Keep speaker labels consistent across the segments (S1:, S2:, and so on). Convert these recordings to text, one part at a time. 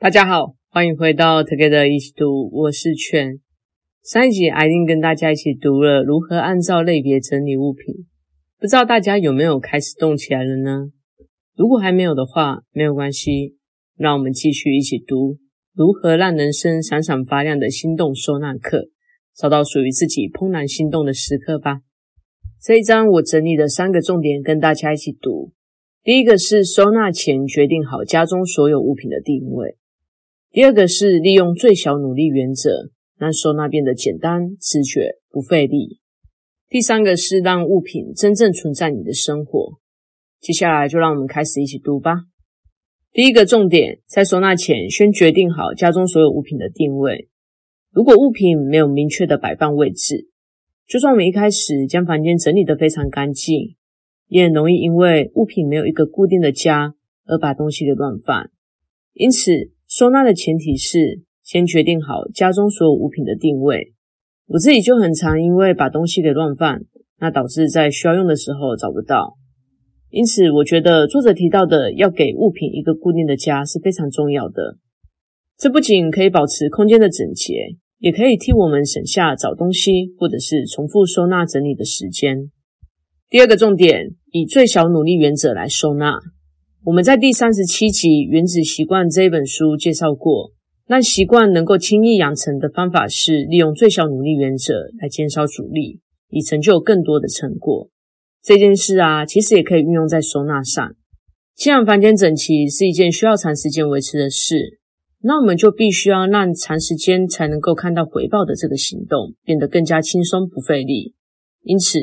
S1: 大家好，欢迎回到 Together 一起读，我是劝。上一集艾琳跟大家一起读了如何按照类别整理物品，不知道大家有没有开始动起来了呢？如果还没有的话，没有关系，让我们继续一起读如何让人生闪闪发亮的心动收纳课，找到属于自己怦然心动的时刻吧。这一章我整理的三个重点跟大家一起读。第一个是收纳前决定好家中所有物品的定位。第二个是利用最小努力原则，让收纳变得简单、直觉、不费力。第三个是让物品真正存在你的生活。接下来就让我们开始一起读吧。第一个重点，在收纳前先决定好家中所有物品的定位。如果物品没有明确的摆放位置，就算我们一开始将房间整理得非常干净，也很容易因为物品没有一个固定的家而把东西给乱放。因此，收纳的前提是先决定好家中所有物品的定位。我自己就很常因为把东西给乱放，那导致在需要用的时候找不到。因此，我觉得作者提到的要给物品一个固定的家是非常重要的。这不仅可以保持空间的整洁，也可以替我们省下找东西或者是重复收纳整理的时间。第二个重点，以最小努力原则来收纳。我们在第三十七集《原子习惯》这一本书介绍过，让习惯能够轻易养成的方法是利用最小努力原则来减少阻力，以成就更多的成果。这件事啊，其实也可以运用在收纳上。既然房间整齐是一件需要长时间维持的事，那我们就必须要让长时间才能够看到回报的这个行动变得更加轻松不费力。因此，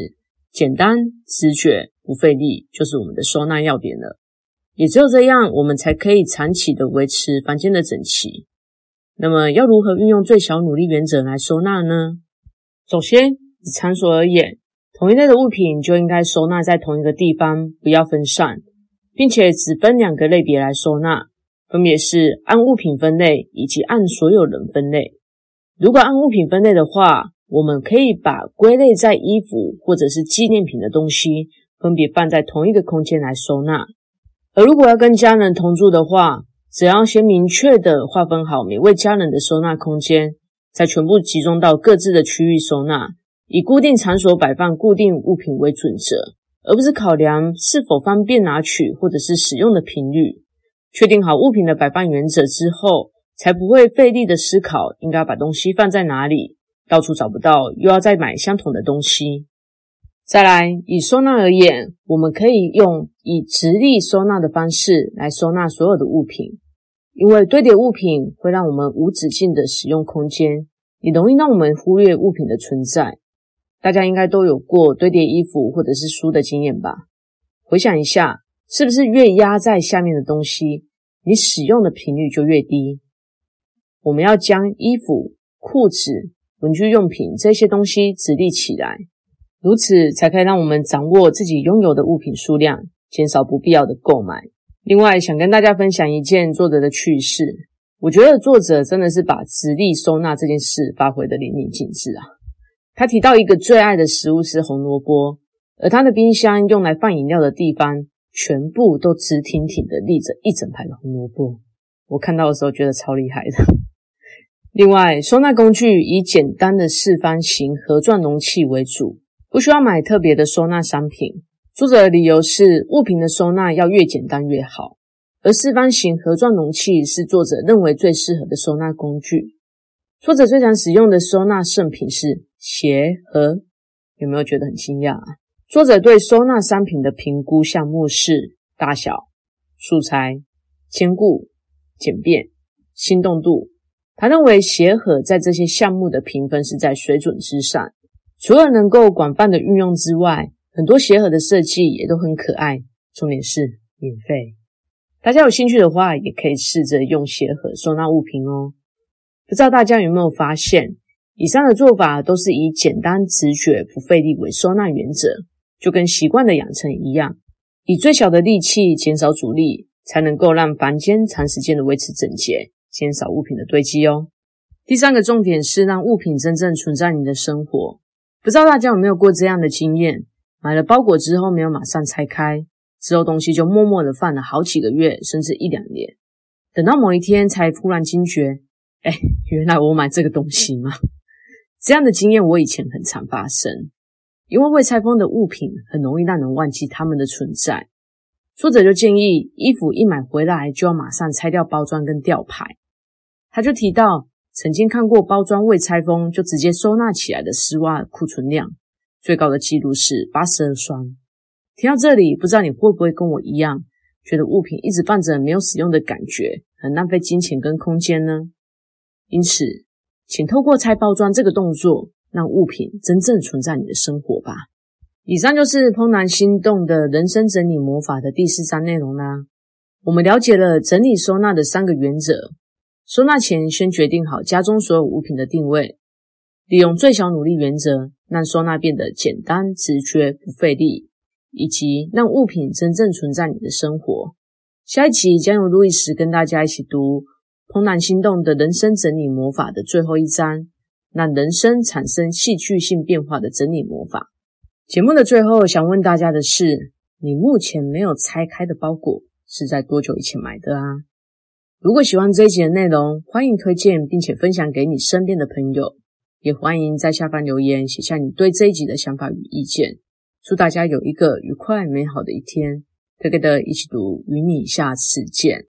S1: 简单、直觉、不费力就是我们的收纳要点了。也只有这样，我们才可以长期的维持房间的整齐。那么，要如何运用最小努力原则来收纳呢？首先，以场所而言，同一类的物品就应该收纳在同一个地方，不要分散，并且只分两个类别来收纳，分别是按物品分类以及按所有人分类。如果按物品分类的话，我们可以把归类在衣服或者是纪念品的东西，分别放在同一个空间来收纳。而如果要跟家人同住的话，只要先明确的划分好每位家人的收纳空间，再全部集中到各自的区域收纳，以固定场所摆放固定物品为准则，而不是考量是否方便拿取或者是使用的频率。确定好物品的摆放原则之后，才不会费力的思考应该把东西放在哪里，到处找不到又要再买相同的东西。再来，以收纳而言，我们可以用以直立收纳的方式来收纳所有的物品，因为堆叠物品会让我们无止境的使用空间，也容易让我们忽略物品的存在。大家应该都有过堆叠衣服或者是书的经验吧？回想一下，是不是越压在下面的东西，你使用的频率就越低？我们要将衣服、裤子、文具用品这些东西直立起来。如此才可以让我们掌握自己拥有的物品数量，减少不必要的购买。另外，想跟大家分享一件作者的趣事。我觉得作者真的是把直立收纳这件事发挥得淋漓尽致啊！他提到一个最爱的食物是红萝卜，而他的冰箱用来放饮料的地方，全部都直挺挺的立着一整排的红萝卜。我看到的时候觉得超厉害的。另外，收纳工具以简单的四方形盒状容器为主。不需要买特别的收纳商品。作者的理由是，物品的收纳要越简单越好，而四方形盒状容器是作者认为最适合的收纳工具。作者最常使用的收纳圣品是鞋盒，有没有觉得很惊讶啊？作者对收纳商品的评估项目是大小、素材、坚固、简便、心动度。他认为鞋盒在这些项目的评分是在水准之上。除了能够广泛的运用之外，很多鞋盒的设计也都很可爱。重点是免费，大家有兴趣的话，也可以试着用鞋盒收纳物品哦。不知道大家有没有发现，以上的做法都是以简单、直觉、不费力为收纳原则，就跟习惯的养成一样，以最小的力气减少阻力，才能够让房间长时间的维持整洁，减少物品的堆积哦。第三个重点是让物品真正存在你的生活。不知道大家有没有过这样的经验？买了包裹之后没有马上拆开，之后东西就默默的放了好几个月，甚至一两年。等到某一天才突然惊觉，哎，原来我买这个东西吗？这样的经验我以前很常发生，因为未拆封的物品很容易让人忘记它们的存在。作者就建议，衣服一买回来就要马上拆掉包装跟吊牌。他就提到，曾经看过包装未拆封就直接收纳起来的丝袜库存量，最高的记录是八十二双。听到这里，不知道你会不会跟我一样，觉得物品一直放着没有使用的感觉，很浪费金钱跟空间呢？因此，请透过拆包装这个动作，让物品真正存在你的生活吧。以上就是怦然心动的人生整理魔法的第四章内容啦。我们了解了整理收纳的三个原则：收纳前先决定好家中所有物品的定位，利用最小努力原则，让收纳变得简单、直觉、不费力，以及让物品真正存在你的生活。下一集将由路易斯跟大家一起读怦然心动的人生整理魔法的最后一章，让人生产生戏剧性变化的整理魔法。节目的最后，想问大家的是：你目前没有拆开的包裹是在多久以前买的啊？如果喜欢这一集的内容，欢迎推荐并且分享给你身边的朋友，也欢迎在下方留言写下你对这一集的想法与意见。祝大家有一个愉快美好的一天！哥哥的一起读，与你下次见。